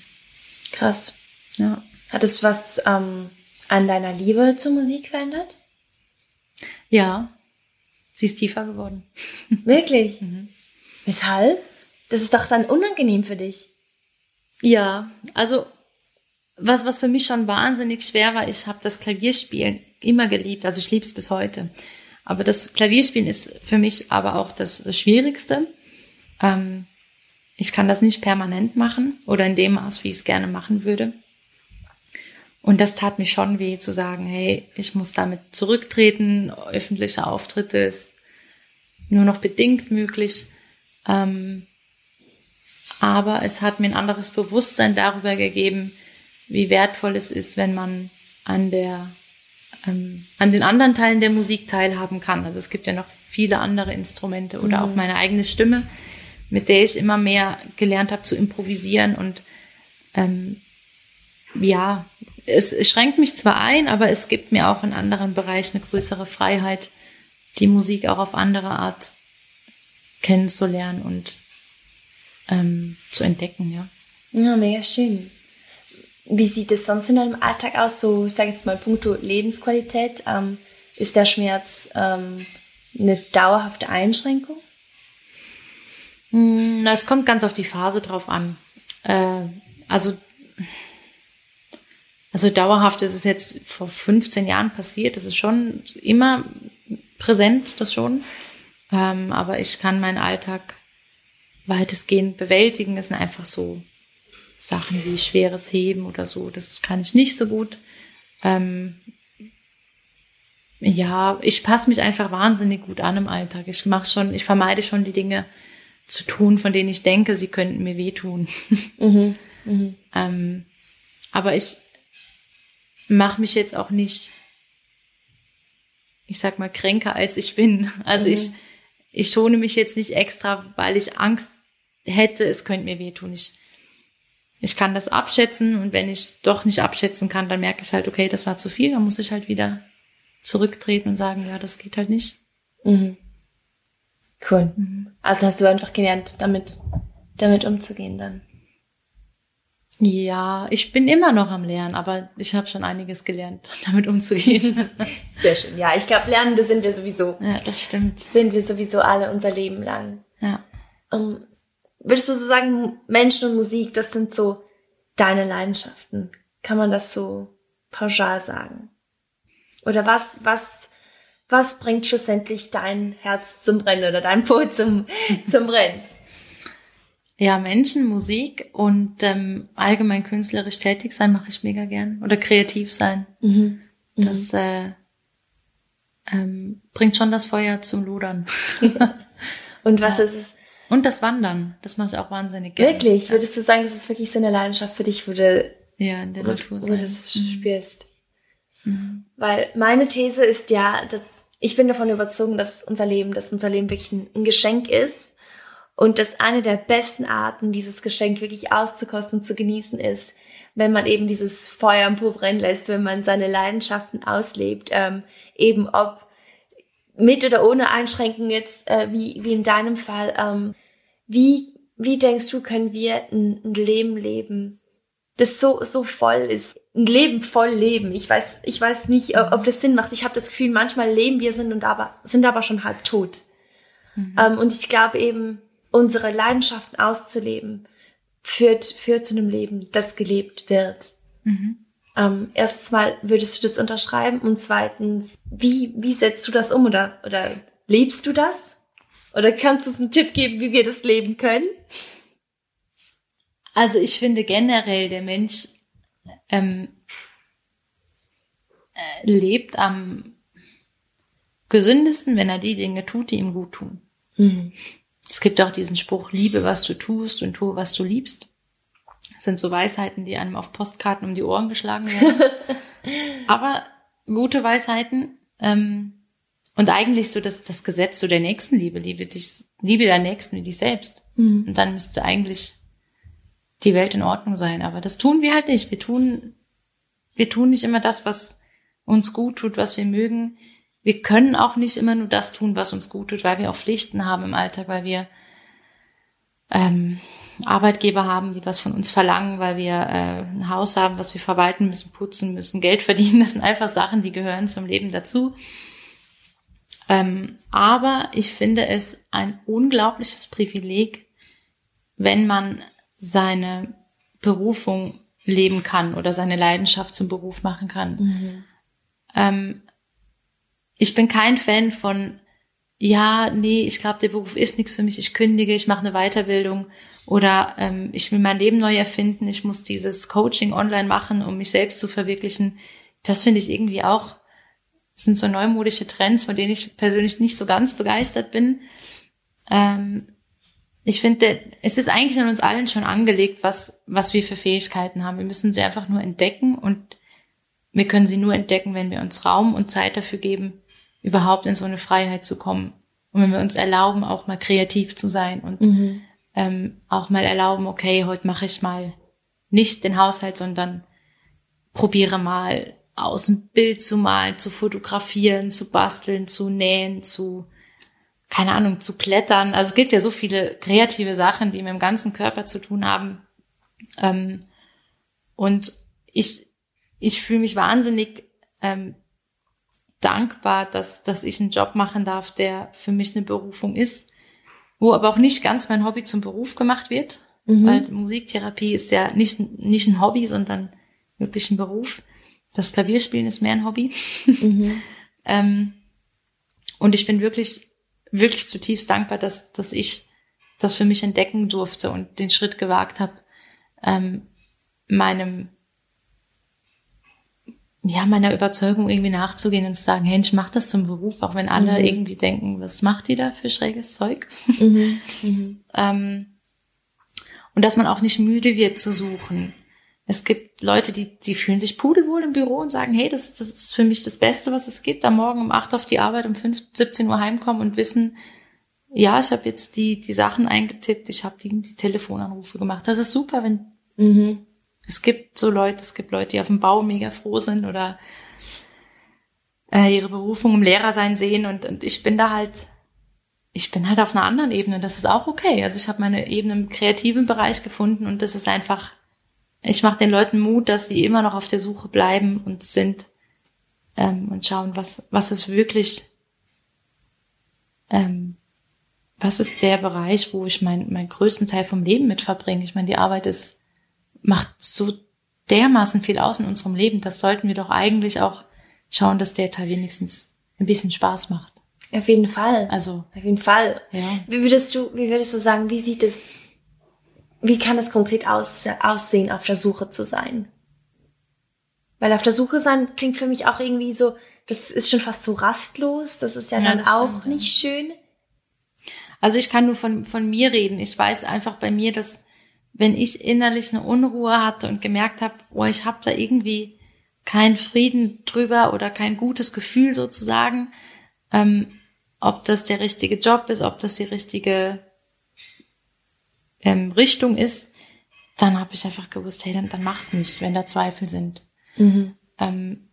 Krass. Ja. Hat es was ähm, an deiner Liebe zur Musik verändert? Ja, sie ist tiefer geworden. Wirklich? mhm. Weshalb? Das ist doch dann unangenehm für dich. Ja, also was, was für mich schon wahnsinnig schwer war, ich habe das Klavierspielen immer geliebt, also ich liebe es bis heute. Aber das Klavierspielen ist für mich aber auch das, das Schwierigste. Ähm, ich kann das nicht permanent machen oder in dem Maß, wie ich es gerne machen würde. Und das tat mir schon weh zu sagen, hey, ich muss damit zurücktreten, öffentliche Auftritte ist nur noch bedingt möglich. Ähm, aber es hat mir ein anderes Bewusstsein darüber gegeben, wie wertvoll es ist, wenn man an der ähm, an den anderen Teilen der Musik teilhaben kann. Also es gibt ja noch viele andere Instrumente oder mhm. auch meine eigene Stimme, mit der ich immer mehr gelernt habe zu improvisieren und ähm, ja, es, schränkt mich zwar ein, aber es gibt mir auch in anderen Bereichen eine größere Freiheit, die Musik auch auf andere Art kennenzulernen und ähm, zu entdecken, ja. Ja, mega schön. Wie sieht es sonst in deinem Alltag aus? So, ich sage jetzt mal, puncto Lebensqualität. Ähm, ist der Schmerz ähm, eine dauerhafte Einschränkung? Hm, na, es kommt ganz auf die Phase drauf an. Äh, also, also dauerhaft ist es jetzt vor 15 Jahren passiert. Das ist schon immer präsent, das schon. Ähm, aber ich kann meinen Alltag weitestgehend bewältigen. Es sind einfach so Sachen wie schweres Heben oder so. Das kann ich nicht so gut. Ähm, ja, ich passe mich einfach wahnsinnig gut an im Alltag. Ich mache schon, ich vermeide schon die Dinge zu tun, von denen ich denke, sie könnten mir wehtun. Mhm, mh. ähm, aber ich mache mich jetzt auch nicht, ich sag mal, kränker als ich bin. Also mhm. ich, ich schone mich jetzt nicht extra, weil ich Angst hätte, es könnte mir wehtun. Ich, ich kann das abschätzen und wenn ich doch nicht abschätzen kann, dann merke ich halt, okay, das war zu viel, dann muss ich halt wieder zurücktreten und sagen, ja, das geht halt nicht. Mhm. Cool. Mhm. Also hast du einfach gelernt, damit, damit umzugehen dann. Ja, ich bin immer noch am Lernen, aber ich habe schon einiges gelernt, damit umzugehen. Sehr schön. Ja, ich glaube, Lernende sind wir sowieso. Ja, das stimmt. Sind wir sowieso alle unser Leben lang. Ja. Um, würdest du so sagen, Menschen und Musik, das sind so deine Leidenschaften? Kann man das so pauschal sagen? Oder was, was, was bringt schlussendlich dein Herz zum Brennen oder dein Po zum, zum Brennen? Ja, Menschen, Musik und ähm, allgemein künstlerisch tätig sein mache ich mega gern. Oder kreativ sein. Mhm. Mhm. Das äh, ähm, bringt schon das Feuer zum Ludern. und was ja. ist es? Und das Wandern, das mache ich auch wahnsinnig gerne. Wirklich? Ja. Würdest du sagen, das ist wirklich so eine Leidenschaft für dich, wo du, ja, in der wo, Natur wo du das mhm. spürst? Mhm. Weil meine These ist ja, dass ich bin davon überzogen, dass unser Leben, dass unser Leben wirklich ein, ein Geschenk ist und dass eine der besten Arten, dieses Geschenk wirklich auszukosten, zu genießen ist, wenn man eben dieses Feuer im Po brennen lässt, wenn man seine Leidenschaften auslebt, ähm, eben ob mit oder ohne Einschränken jetzt, äh, wie, wie in deinem Fall, ähm, wie, wie denkst du, können wir ein, ein Leben leben, das so, so voll ist? Ein Leben voll Leben. Ich weiß, ich weiß nicht, ob das Sinn macht. Ich habe das Gefühl, manchmal leben wir sind und aber, sind aber schon halb tot. Mhm. Ähm, und ich glaube eben, unsere Leidenschaften auszuleben, führt, führt zu einem Leben, das gelebt wird. Mhm. Ähm, erstens mal, würdest du das unterschreiben? Und zweitens, wie, wie setzt du das um oder, oder lebst du das? Oder kannst du uns einen Tipp geben, wie wir das leben können? Also ich finde generell, der Mensch ähm, äh, lebt am gesündesten, wenn er die Dinge tut, die ihm gut tun. Mhm. Es gibt auch diesen Spruch, liebe, was du tust und tue, was du liebst. Das sind so Weisheiten, die einem auf Postkarten um die Ohren geschlagen werden. Aber gute Weisheiten. Ähm, und eigentlich so das, das Gesetz so der Nächstenliebe. Liebe dich, liebe deinen Nächsten wie dich selbst. Mhm. Und dann müsste eigentlich die Welt in Ordnung sein. Aber das tun wir halt nicht. Wir tun, wir tun nicht immer das, was uns gut tut, was wir mögen. Wir können auch nicht immer nur das tun, was uns gut tut, weil wir auch Pflichten haben im Alltag, weil wir ähm, Arbeitgeber haben, die was von uns verlangen, weil wir äh, ein Haus haben, was wir verwalten müssen, putzen müssen, Geld verdienen. Das sind einfach Sachen, die gehören zum Leben dazu. Ähm, aber ich finde es ein unglaubliches Privileg, wenn man seine Berufung leben kann oder seine Leidenschaft zum Beruf machen kann. Mhm. Ähm, ich bin kein Fan von, ja, nee, ich glaube, der Beruf ist nichts für mich, ich kündige, ich mache eine Weiterbildung oder ähm, ich will mein Leben neu erfinden, ich muss dieses Coaching online machen, um mich selbst zu verwirklichen. Das finde ich irgendwie auch, sind so neumodische Trends, von denen ich persönlich nicht so ganz begeistert bin. Ähm, ich finde, es ist eigentlich an uns allen schon angelegt, was, was wir für Fähigkeiten haben. Wir müssen sie einfach nur entdecken und wir können sie nur entdecken, wenn wir uns Raum und Zeit dafür geben, überhaupt in so eine Freiheit zu kommen. Und wenn wir uns erlauben, auch mal kreativ zu sein und mhm. ähm, auch mal erlauben, okay, heute mache ich mal nicht den Haushalt, sondern probiere mal aus ein Bild zu malen, zu fotografieren, zu basteln, zu nähen, zu, keine Ahnung, zu klettern. Also es gibt ja so viele kreative Sachen, die mit dem ganzen Körper zu tun haben. Ähm, und ich, ich fühle mich wahnsinnig ähm, dankbar, dass, dass ich einen Job machen darf, der für mich eine Berufung ist, wo aber auch nicht ganz mein Hobby zum Beruf gemacht wird, mhm. weil Musiktherapie ist ja nicht, nicht ein Hobby, sondern wirklich ein Beruf. Das Klavierspielen ist mehr ein Hobby. Mhm. ähm, und ich bin wirklich, wirklich zutiefst dankbar, dass, dass ich das für mich entdecken durfte und den Schritt gewagt habe, ähm, meinem ja, meiner Überzeugung irgendwie nachzugehen und zu sagen, hey, ich mach das zum Beruf, auch wenn alle mhm. irgendwie denken, was macht die da für schräges Zeug? Mhm. Mhm. ähm, und dass man auch nicht müde wird zu suchen. Es gibt Leute, die, die fühlen sich pudelwohl im Büro und sagen, hey, das, das ist für mich das Beste, was es gibt. Am Morgen um acht auf die Arbeit, um fünf, 17 Uhr heimkommen und wissen, ja, ich habe jetzt die, die Sachen eingetippt, ich habe die, die Telefonanrufe gemacht. Das ist super, wenn mhm. Es gibt so Leute, es gibt Leute, die auf dem Bau mega froh sind oder äh, ihre Berufung im Lehrersein sehen und, und ich bin da halt, ich bin halt auf einer anderen Ebene. Das ist auch okay. Also ich habe meine Ebene im kreativen Bereich gefunden und das ist einfach, ich mache den Leuten Mut, dass sie immer noch auf der Suche bleiben und sind ähm, und schauen, was, was ist wirklich, ähm, was ist der Bereich, wo ich mein, meinen größten Teil vom Leben mit verbringe. Ich meine, die Arbeit ist macht so dermaßen viel aus in unserem Leben. Das sollten wir doch eigentlich auch schauen, dass der Teil wenigstens ein bisschen Spaß macht. Auf jeden Fall. Also. Auf jeden Fall. Ja. Wie würdest du, wie würdest du sagen, wie sieht es, wie kann es konkret aus, aussehen, auf der Suche zu sein? Weil auf der Suche sein klingt für mich auch irgendwie so, das ist schon fast so rastlos, das ist ja, ja dann auch stimmt, nicht ja. schön. Also ich kann nur von, von mir reden. Ich weiß einfach bei mir, dass wenn ich innerlich eine Unruhe hatte und gemerkt habe, oh, ich habe da irgendwie keinen Frieden drüber oder kein gutes Gefühl sozusagen, ähm, ob das der richtige Job ist, ob das die richtige ähm, Richtung ist, dann habe ich einfach gewusst, hey, dann, dann mach's nicht, wenn da Zweifel sind. Mhm. Ähm,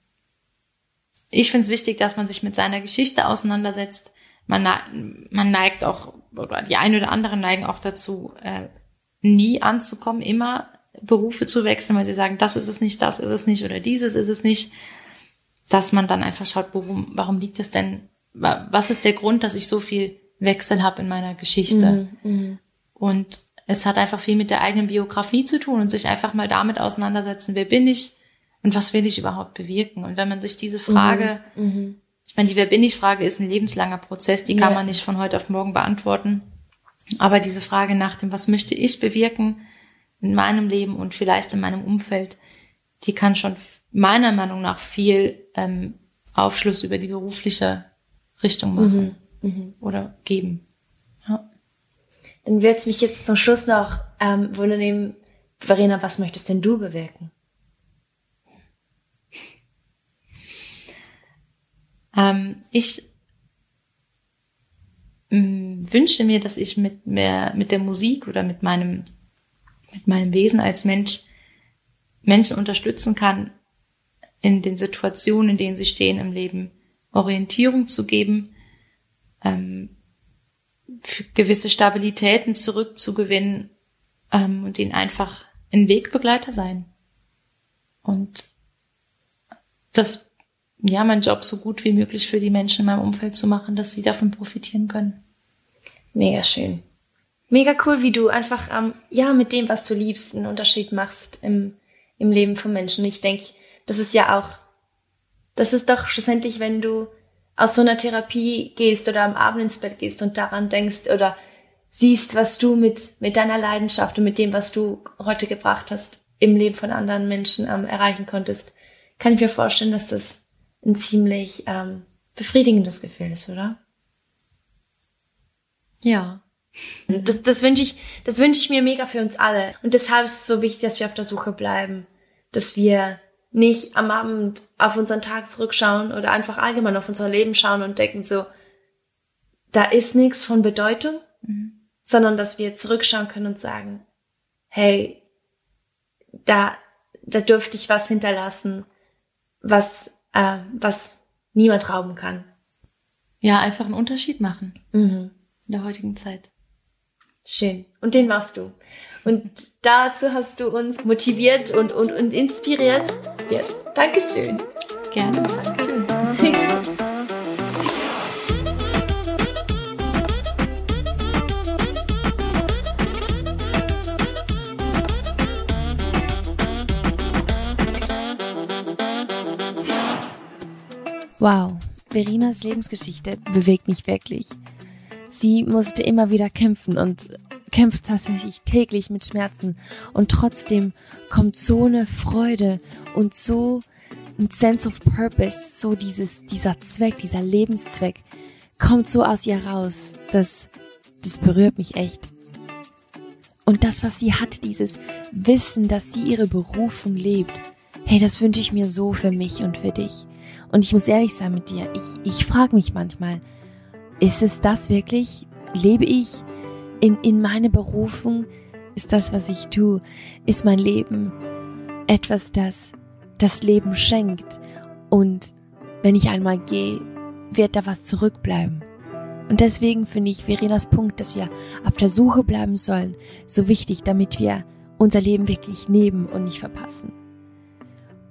ich finde es wichtig, dass man sich mit seiner Geschichte auseinandersetzt. Man, man neigt auch, oder die einen oder anderen neigen auch dazu, äh, nie anzukommen, immer Berufe zu wechseln, weil sie sagen, das ist es nicht, das ist es nicht oder dieses ist es nicht, dass man dann einfach schaut, warum, warum liegt es denn, was ist der Grund, dass ich so viel Wechsel habe in meiner Geschichte? Mhm, mh. Und es hat einfach viel mit der eigenen Biografie zu tun und sich einfach mal damit auseinandersetzen, wer bin ich und was will ich überhaupt bewirken? Und wenn man sich diese Frage, mhm, mh. ich meine, die Wer bin ich Frage ist ein lebenslanger Prozess, die kann ja. man nicht von heute auf morgen beantworten. Aber diese Frage nach dem, was möchte ich bewirken in meinem Leben und vielleicht in meinem Umfeld, die kann schon meiner Meinung nach viel ähm, Aufschluss über die berufliche Richtung machen mhm. Mhm. oder geben. Ja. Dann wird es mich jetzt zum Schluss noch ähm, wundern, Verena, was möchtest denn du bewirken? Ähm, ich wünsche mir, dass ich mit mehr, mit der Musik oder mit meinem, mit meinem Wesen als Mensch Menschen unterstützen kann, in den Situationen, in denen sie stehen im Leben, Orientierung zu geben, ähm, gewisse Stabilitäten zurückzugewinnen ähm, und ihnen einfach ein Wegbegleiter sein. Und das, ja, mein Job so gut wie möglich für die Menschen in meinem Umfeld zu machen, dass sie davon profitieren können. Mega schön. Mega cool, wie du einfach, ähm, ja, mit dem, was du liebst, einen Unterschied machst im, im Leben von Menschen. Ich denke, das ist ja auch, das ist doch schlussendlich, wenn du aus so einer Therapie gehst oder am Abend ins Bett gehst und daran denkst oder siehst, was du mit, mit deiner Leidenschaft und mit dem, was du heute gebracht hast, im Leben von anderen Menschen ähm, erreichen konntest, kann ich mir vorstellen, dass das ein ziemlich ähm, befriedigendes Gefühl ist, oder? Ja. Das, das wünsche ich, das wünsche ich mir mega für uns alle. Und deshalb ist es so wichtig, dass wir auf der Suche bleiben, dass wir nicht am Abend auf unseren Tag zurückschauen oder einfach allgemein auf unser Leben schauen und denken so, da ist nichts von Bedeutung, mhm. sondern dass wir zurückschauen können und sagen, hey, da, da dürfte ich was hinterlassen, was, äh, was niemand rauben kann. Ja, einfach einen Unterschied machen. Mhm. In der heutigen Zeit. Schön. Und den machst du. Und dazu hast du uns motiviert und, und, und inspiriert. Yes. Dankeschön. Gerne. Dankeschön. Wow, Verinas Lebensgeschichte bewegt mich wirklich. Sie musste immer wieder kämpfen und kämpft tatsächlich täglich mit Schmerzen und trotzdem kommt so eine Freude und so ein Sense of Purpose, so dieses, dieser Zweck, dieser Lebenszweck kommt so aus ihr raus. Das, das berührt mich echt. Und das, was sie hat, dieses Wissen, dass sie ihre Berufung lebt, hey, das wünsche ich mir so für mich und für dich. Und ich muss ehrlich sein mit dir, ich, ich frage mich manchmal, ist es das wirklich? Lebe ich in, in meine Berufung? Ist das, was ich tue? Ist mein Leben etwas, das das Leben schenkt? Und wenn ich einmal gehe, wird da was zurückbleiben. Und deswegen finde ich Verenas Punkt, dass wir auf der Suche bleiben sollen, so wichtig, damit wir unser Leben wirklich nehmen und nicht verpassen.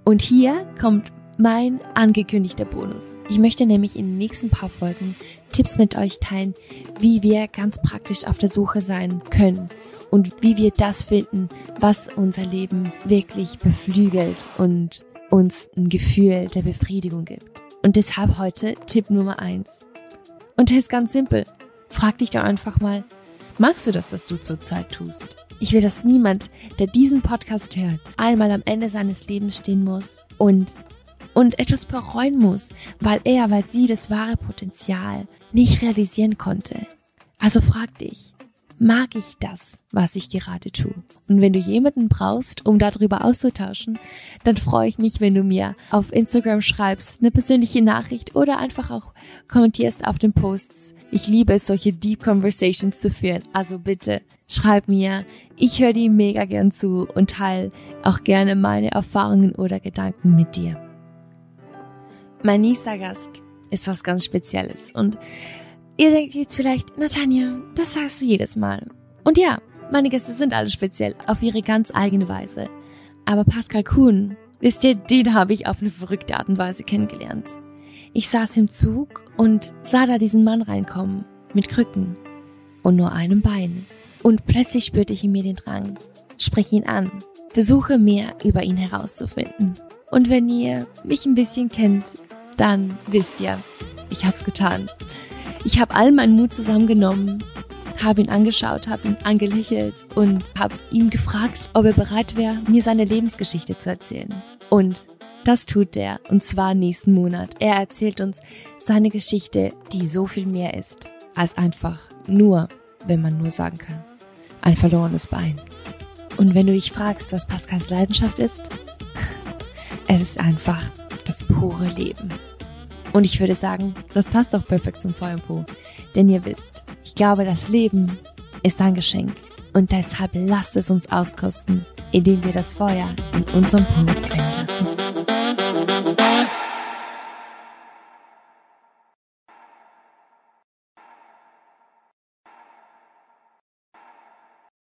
Und hier kommt mein angekündigter Bonus. Ich möchte nämlich in den nächsten paar Folgen Tipps mit euch teilen, wie wir ganz praktisch auf der Suche sein können und wie wir das finden, was unser Leben wirklich beflügelt und uns ein Gefühl der Befriedigung gibt. Und deshalb heute Tipp Nummer eins. Und der ist ganz simpel. Frag dich doch einfach mal, magst du das, was du zurzeit tust? Ich will, dass niemand, der diesen Podcast hört, einmal am Ende seines Lebens stehen muss und und etwas bereuen muss, weil er, weil sie das wahre Potenzial nicht realisieren konnte. Also frag dich, mag ich das, was ich gerade tue? Und wenn du jemanden brauchst, um darüber auszutauschen, dann freue ich mich, wenn du mir auf Instagram schreibst, eine persönliche Nachricht oder einfach auch kommentierst auf den Posts. Ich liebe es, solche Deep Conversations zu führen. Also bitte schreib mir. Ich höre die mega gern zu und teile auch gerne meine Erfahrungen oder Gedanken mit dir. Mein nächster Gast ist was ganz Spezielles und ihr denkt jetzt vielleicht, Natanja, das sagst du jedes Mal. Und ja, meine Gäste sind alle speziell, auf ihre ganz eigene Weise. Aber Pascal Kuhn, wisst ihr, den habe ich auf eine verrückte Art und Weise kennengelernt. Ich saß im Zug und sah da diesen Mann reinkommen, mit Krücken und nur einem Bein. Und plötzlich spürte ich in mir den Drang. Sprich ihn an, versuche mehr über ihn herauszufinden. Und wenn ihr mich ein bisschen kennt, dann wisst ihr, ich hab's getan. Ich habe all meinen Mut zusammengenommen, habe ihn angeschaut, habe ihn angelächelt und habe ihn gefragt, ob er bereit wäre, mir seine Lebensgeschichte zu erzählen. Und das tut er, und zwar nächsten Monat. Er erzählt uns seine Geschichte, die so viel mehr ist, als einfach nur, wenn man nur sagen kann, ein verlorenes Bein. Und wenn du dich fragst, was Pascals Leidenschaft ist, es ist einfach das pure Leben. Und ich würde sagen, das passt doch perfekt zum Feuerpo. Denn ihr wisst, ich glaube, das Leben ist ein Geschenk. Und deshalb lasst es uns auskosten, indem wir das Feuer in unserem Po brennen.